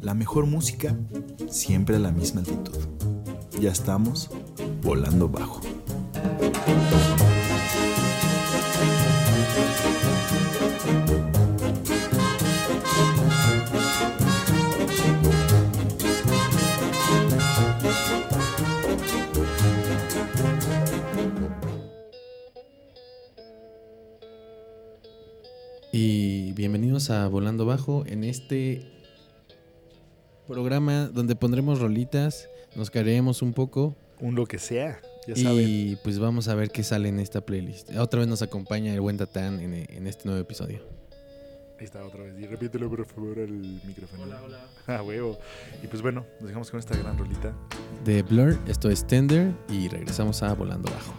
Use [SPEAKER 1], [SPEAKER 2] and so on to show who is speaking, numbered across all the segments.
[SPEAKER 1] La mejor música, siempre a la misma altitud. Ya estamos volando bajo.
[SPEAKER 2] Y bienvenidos a Volando Bajo en este programa donde pondremos rolitas, nos caeremos un poco
[SPEAKER 3] Un lo que sea, ya saben.
[SPEAKER 2] y pues vamos a ver qué sale en esta playlist. Otra vez nos acompaña el buen Tatán en, en este nuevo episodio.
[SPEAKER 3] Ahí está otra vez. Y repítelo por favor al micrófono. Hola, hola. Ah, huevo. Y pues bueno, nos dejamos con esta gran rolita.
[SPEAKER 2] De Blur, esto es Tender y regresamos a Volando Bajo.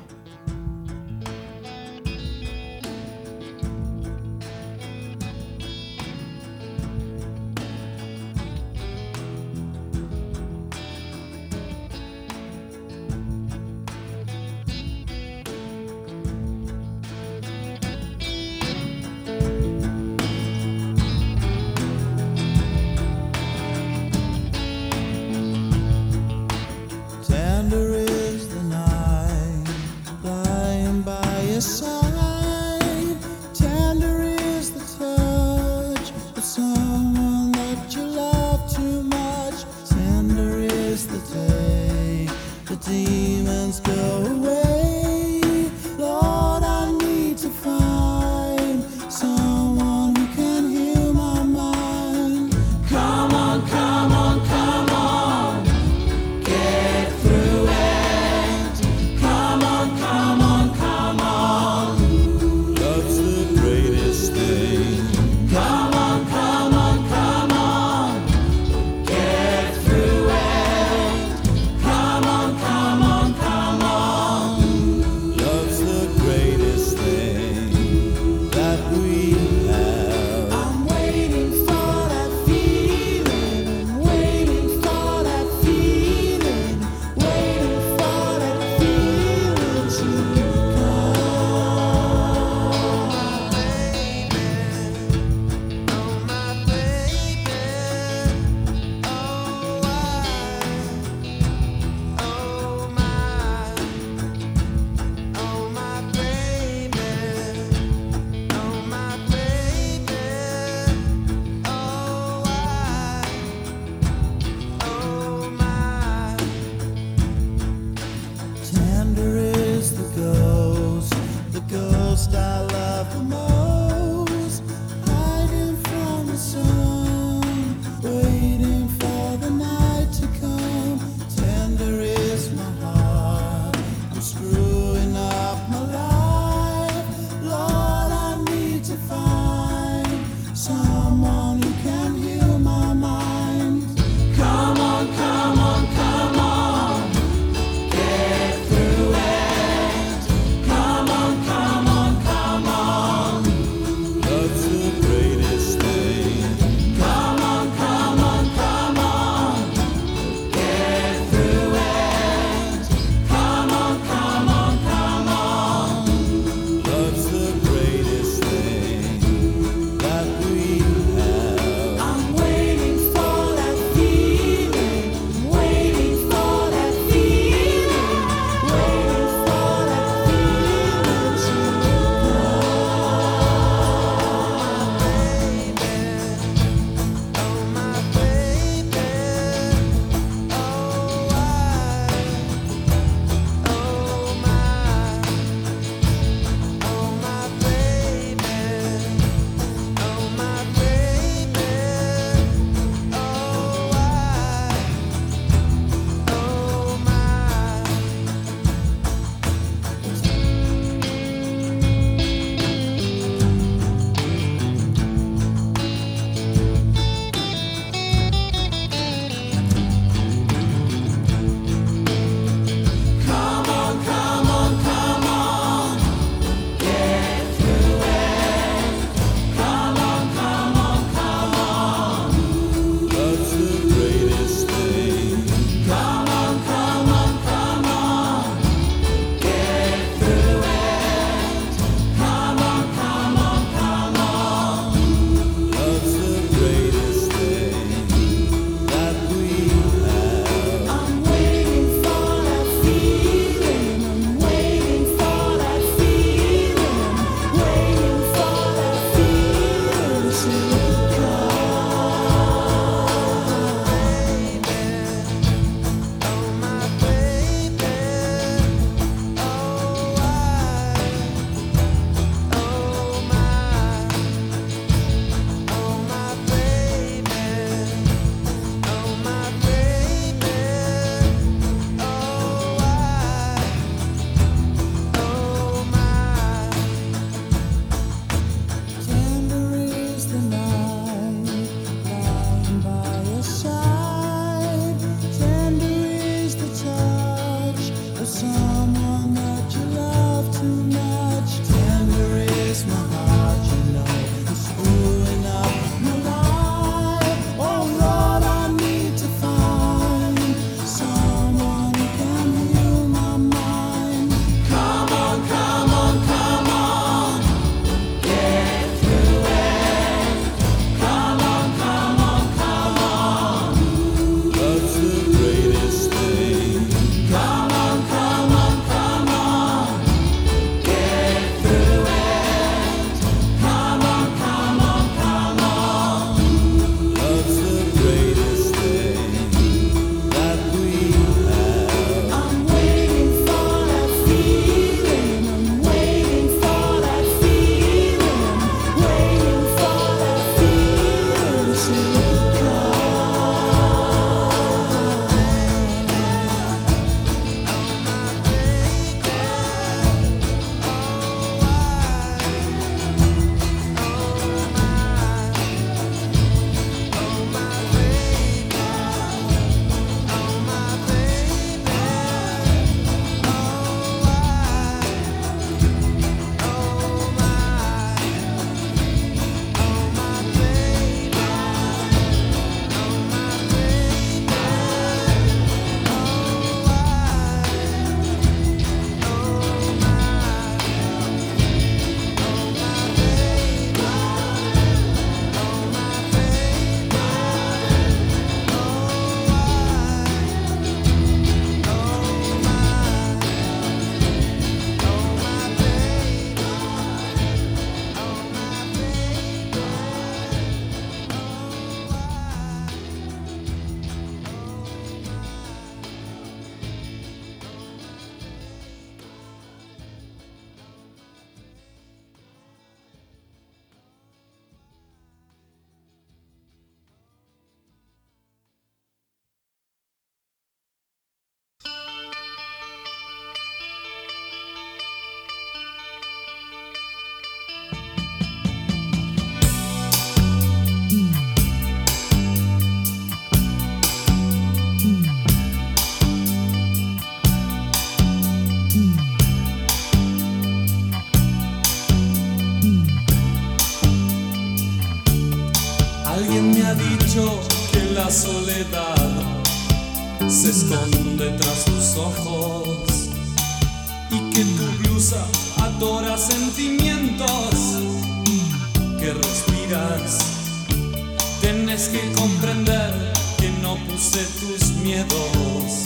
[SPEAKER 4] sé tus miedos,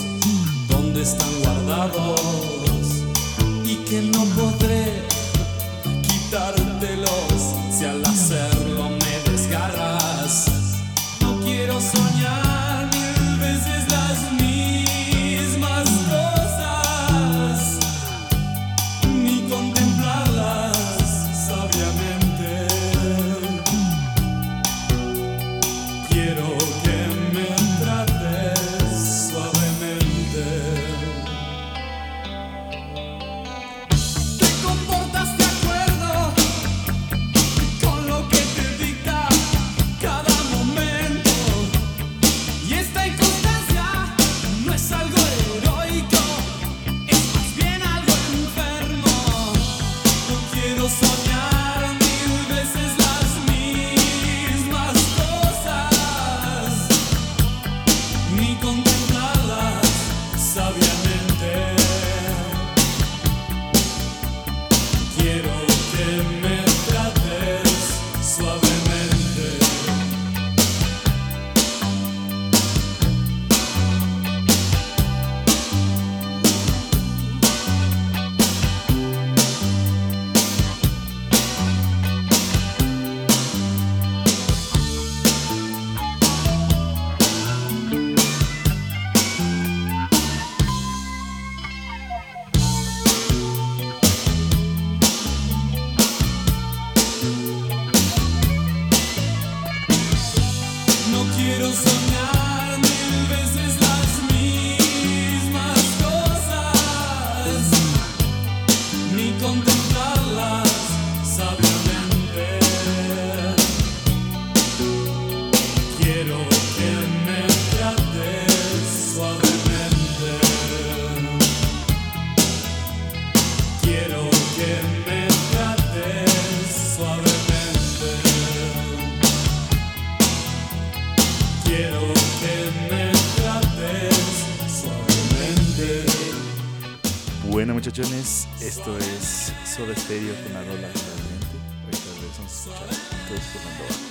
[SPEAKER 4] dónde están guardados y que no podré
[SPEAKER 3] muchachones, esto es Soda Stereo con la rola realmente. Ahorita regresamos a escuchar todos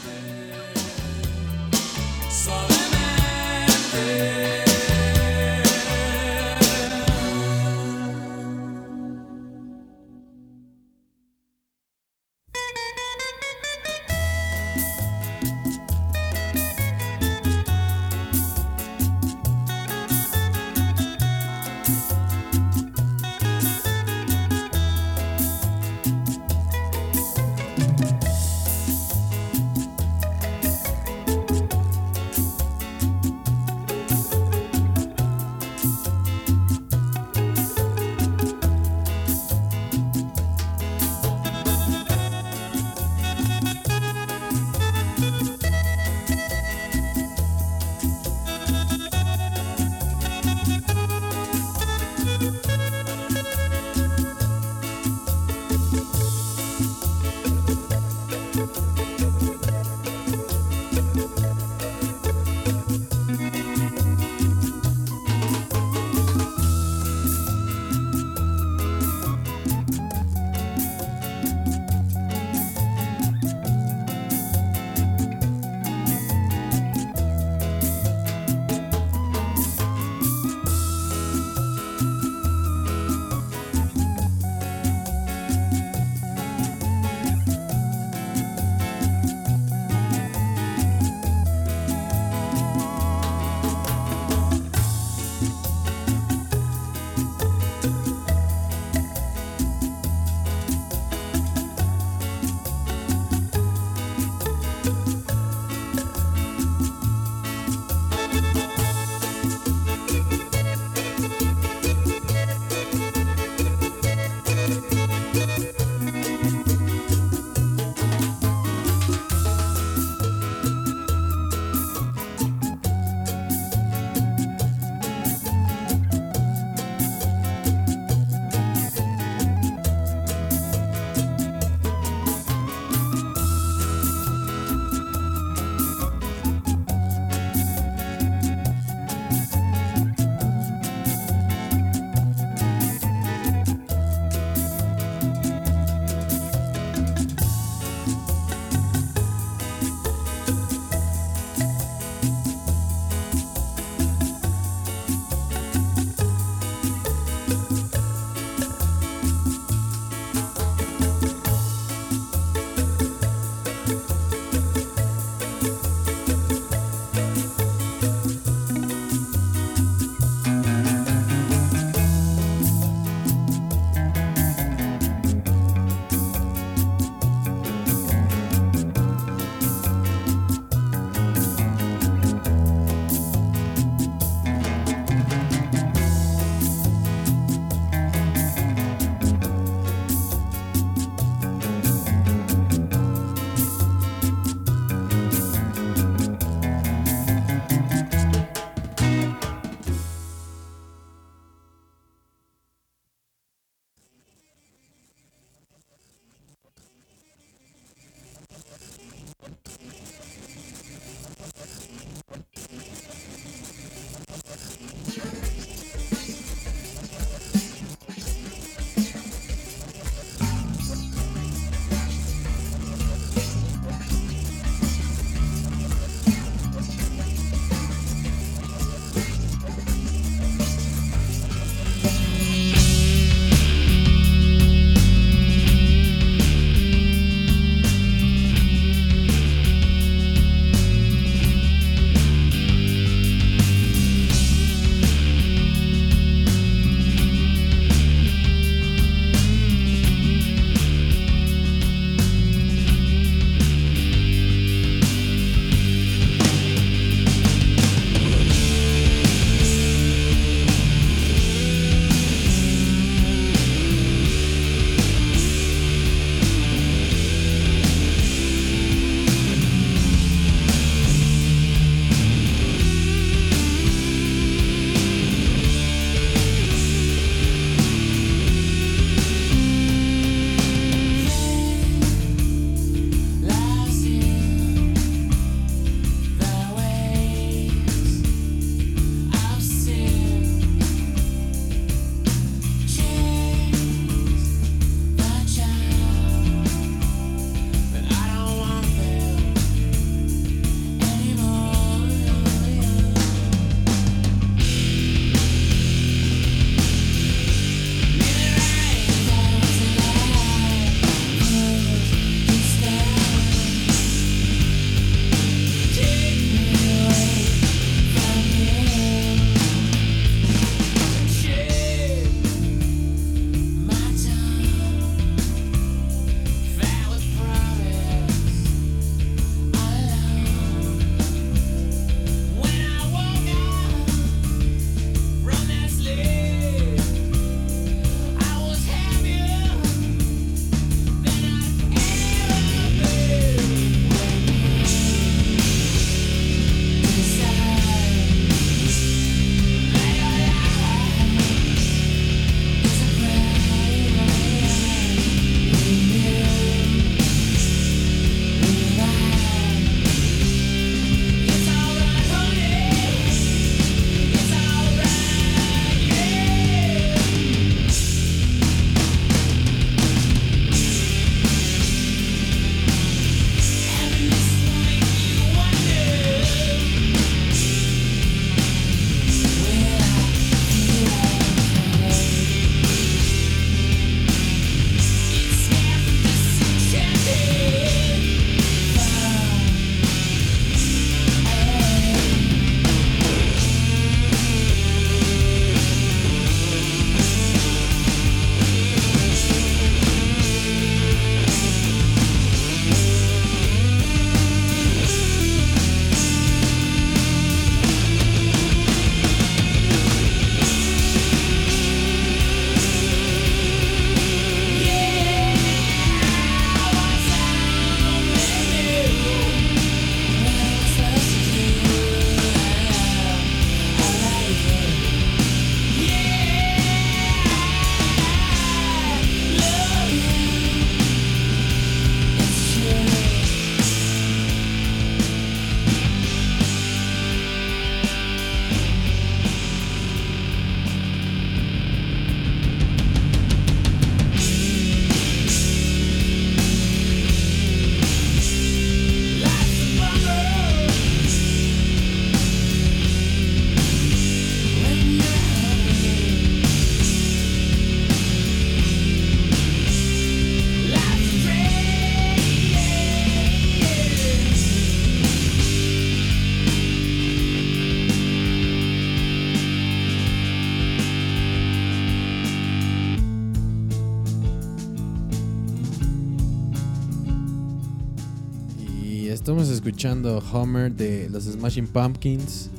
[SPEAKER 5] Homer de los Smashing Pumpkins.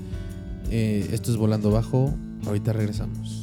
[SPEAKER 5] Eh, esto es Volando Bajo. Ahorita regresamos.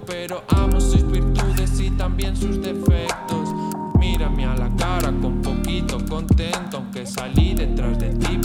[SPEAKER 6] pero amo sus virtudes y también sus defectos. Mírame a la cara con poquito contento, aunque salí detrás de ti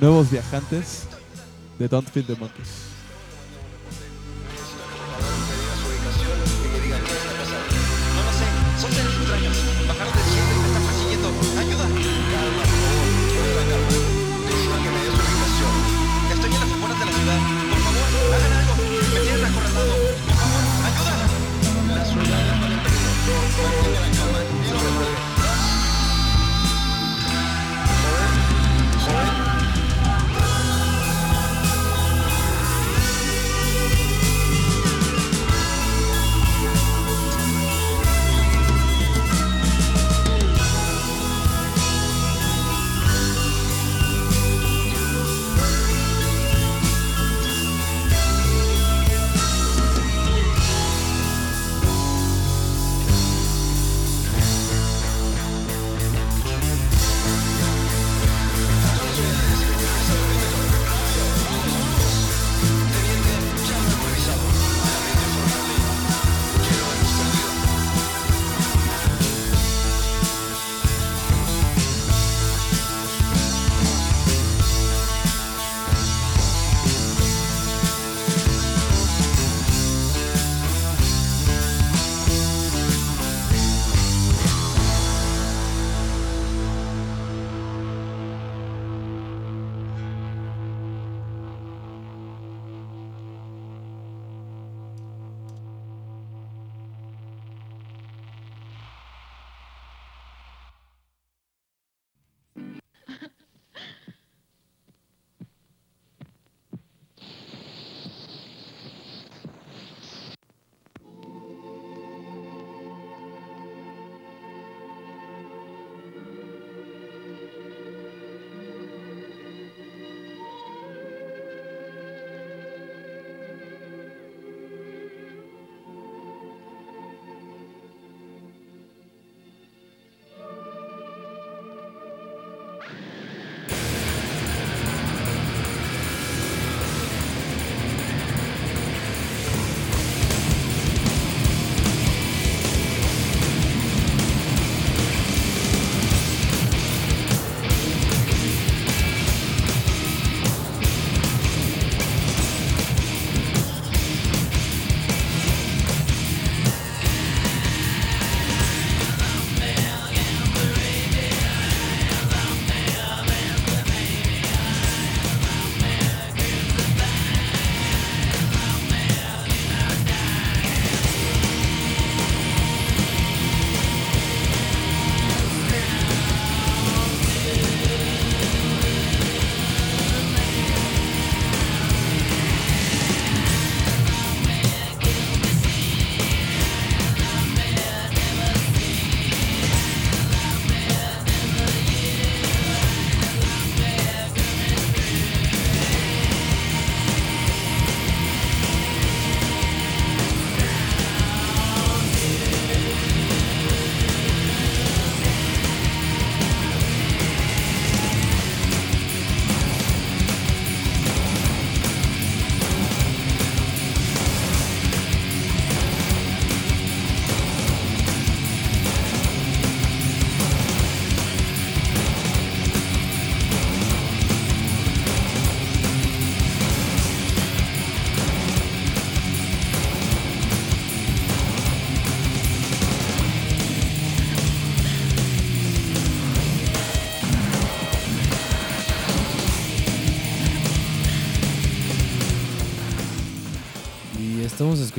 [SPEAKER 7] Nuevos Viajantes de Don't Feed the Monkeys.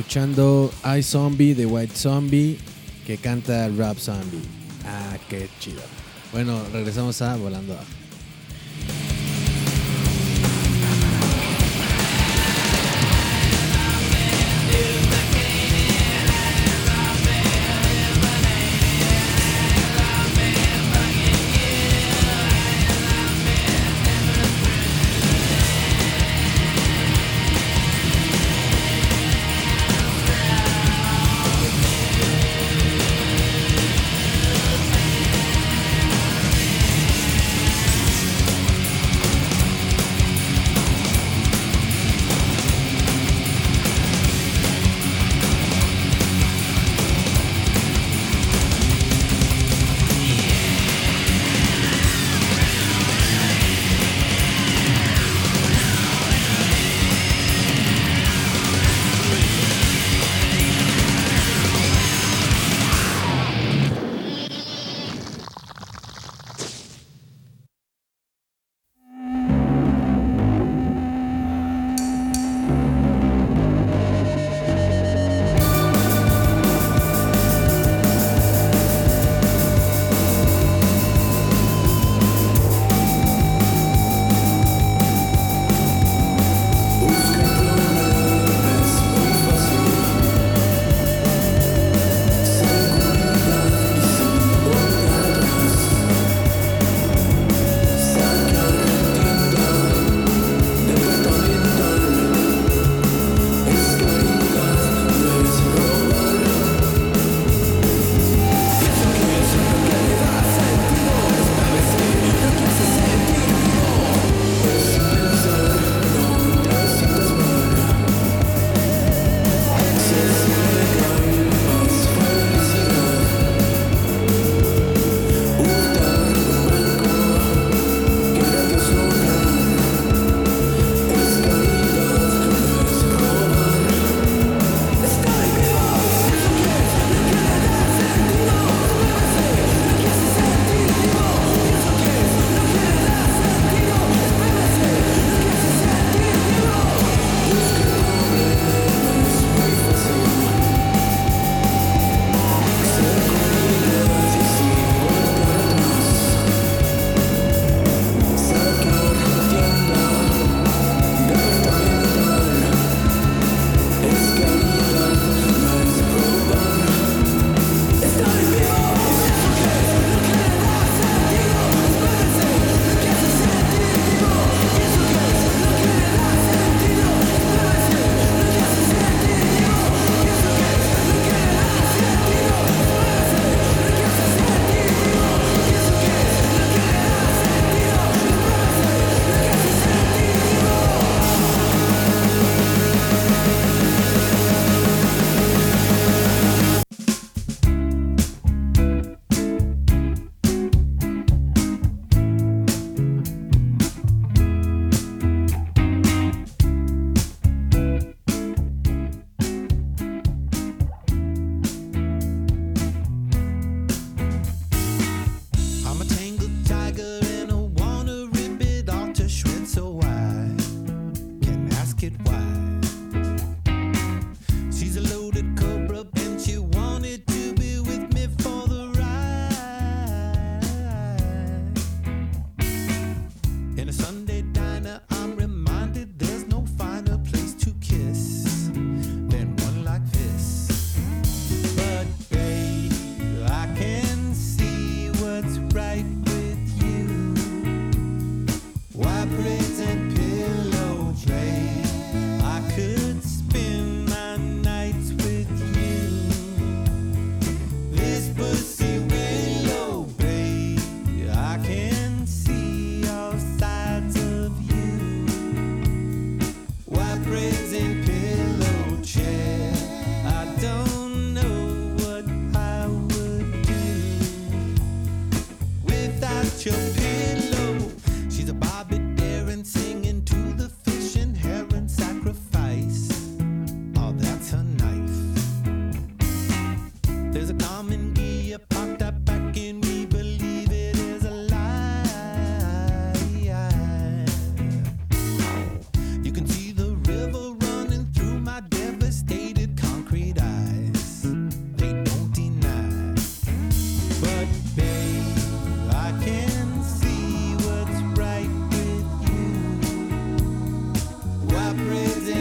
[SPEAKER 2] Escuchando I Zombie de White Zombie que canta Rap Zombie. Ah, qué chido. Bueno, regresamos a Volando Abajo.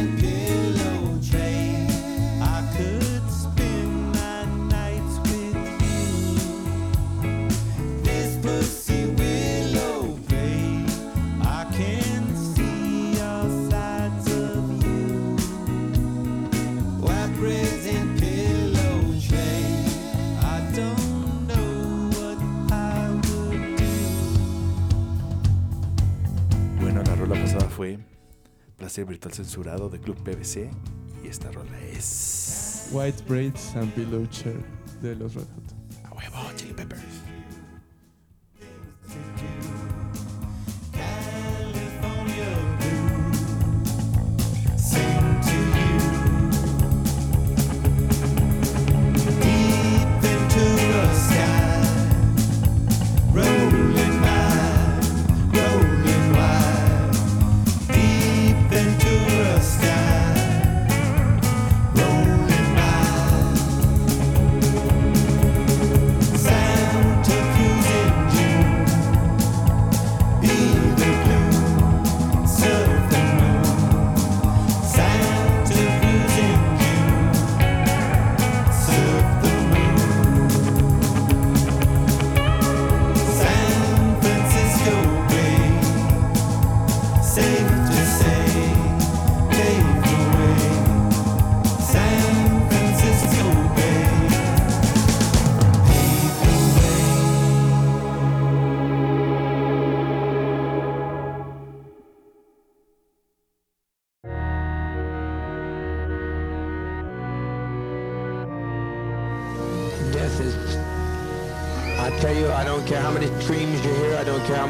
[SPEAKER 3] in peace. placer virtual censurado de Club PVC. Y esta rola es.
[SPEAKER 8] White Braids and Below Chair de los Red Hot.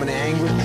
[SPEAKER 9] dominant anguish.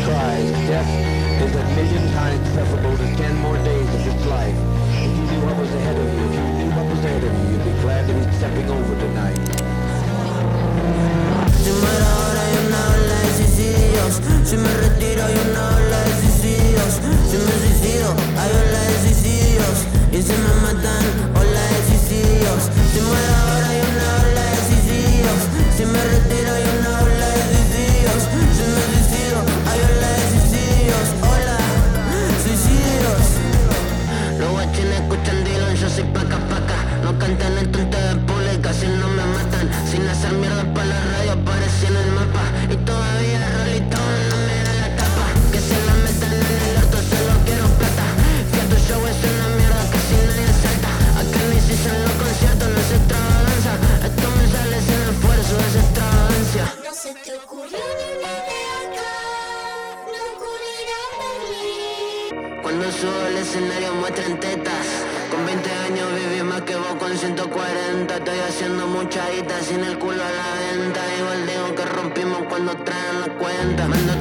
[SPEAKER 9] and, and, and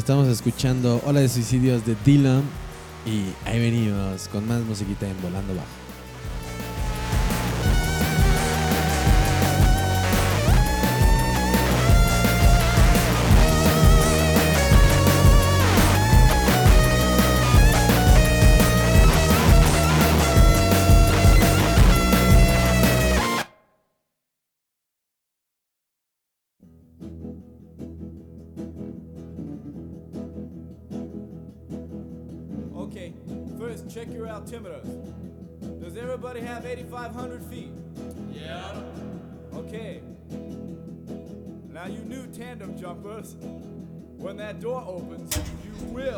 [SPEAKER 9] Estamos escuchando Hola de Suicidios de
[SPEAKER 5] Dylan y ahí venimos con más musiquita en Volando Bajo.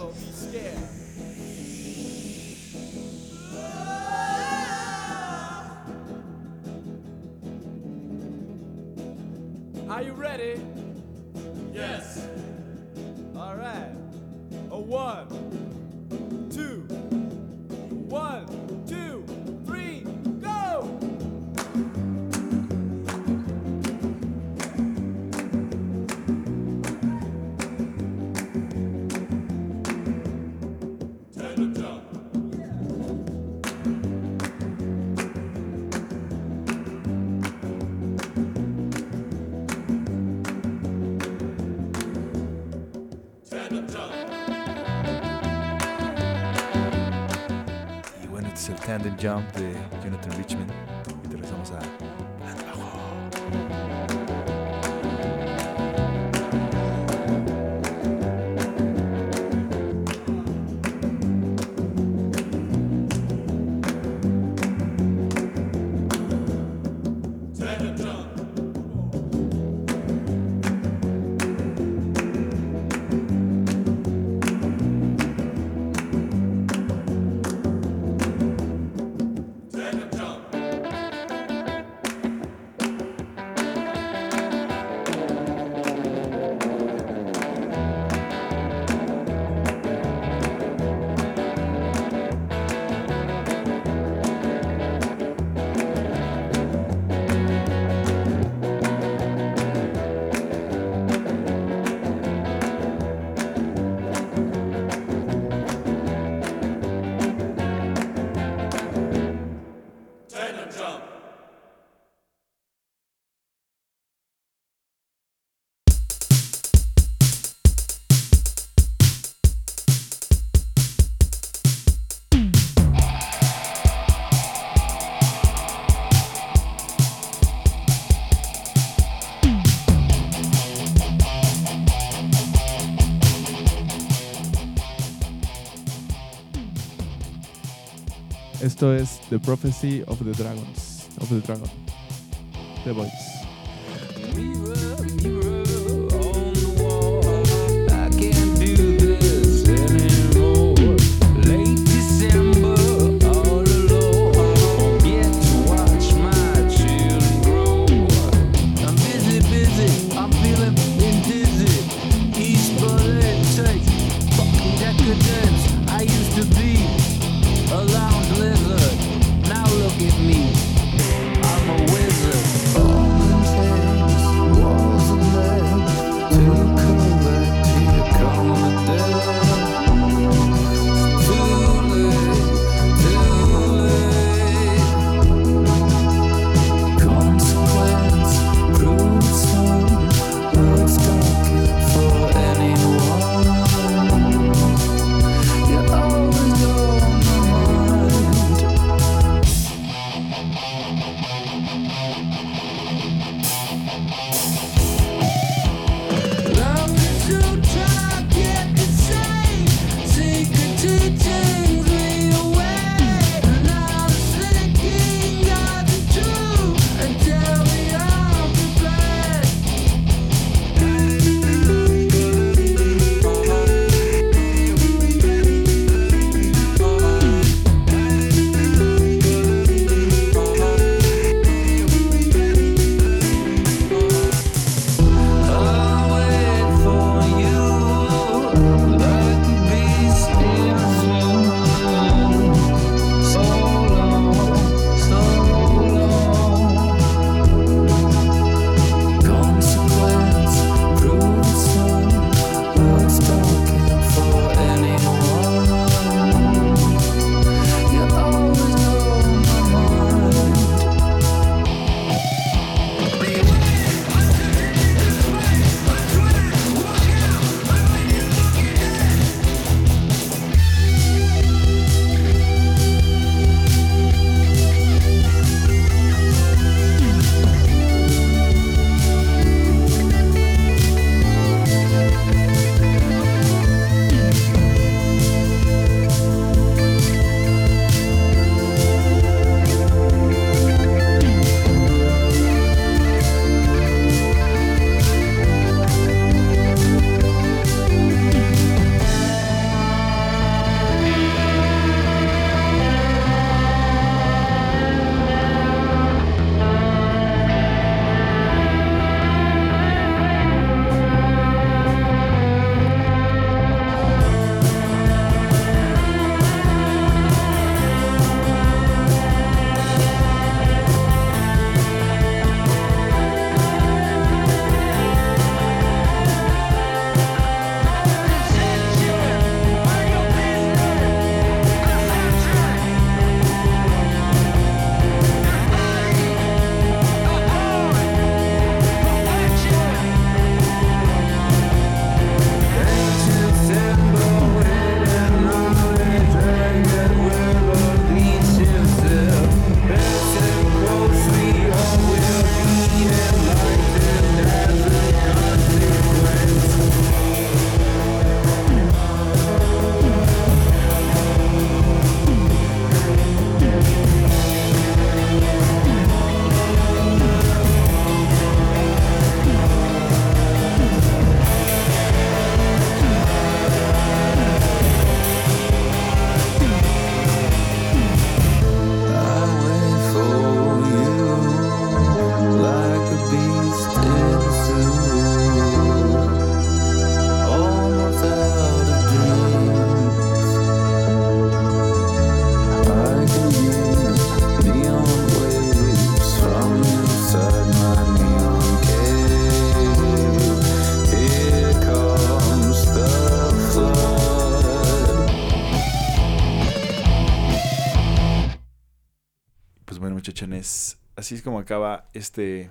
[SPEAKER 10] still be scared. Are you ready?
[SPEAKER 3] jump the eh,
[SPEAKER 11] Esto es The Prophecy of the Dragons. Of the Dragon. The Voice.
[SPEAKER 3] Acaba este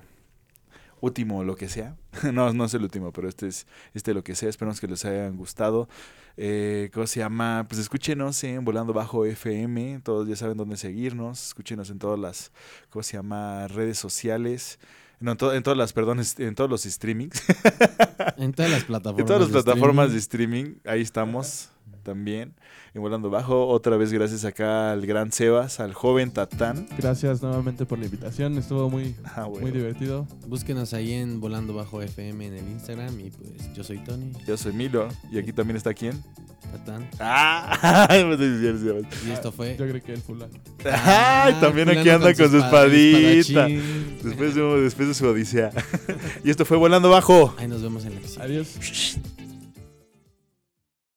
[SPEAKER 3] último lo que sea. no, no es el último, pero este es este lo que sea. Esperamos que les hayan gustado. Eh, ¿Cómo se llama? Pues escúchenos en Volando Bajo FM. Todos ya saben dónde seguirnos. Escúchenos en todas las, ¿cómo se llama? Redes sociales. No, en, to- en todas las, perdón, en todos los streamings.
[SPEAKER 2] En todas las plataformas.
[SPEAKER 3] En todas las
[SPEAKER 2] de
[SPEAKER 3] plataformas de streaming, ahí estamos también. En Volando Bajo, otra vez gracias acá al gran Sebas, al joven Tatán.
[SPEAKER 12] Gracias nuevamente por la invitación. Estuvo muy,
[SPEAKER 3] Ah, bueno.
[SPEAKER 12] muy divertido.
[SPEAKER 2] Búsquenos ahí en Volando Bajo FM en el Instagram. Y pues yo soy Tony.
[SPEAKER 3] Yo soy Milo, y aquí también está quién.
[SPEAKER 2] Tatán.
[SPEAKER 3] ¡Ah!
[SPEAKER 2] Y esto fue.
[SPEAKER 12] Yo creo que el fulano.
[SPEAKER 3] ¡Ay! También aquí anda
[SPEAKER 2] con
[SPEAKER 3] con su espadita. Después de, después de su odisea. y esto fue Volando Bajo.
[SPEAKER 2] Ahí nos vemos en la sigue.
[SPEAKER 12] Adiós.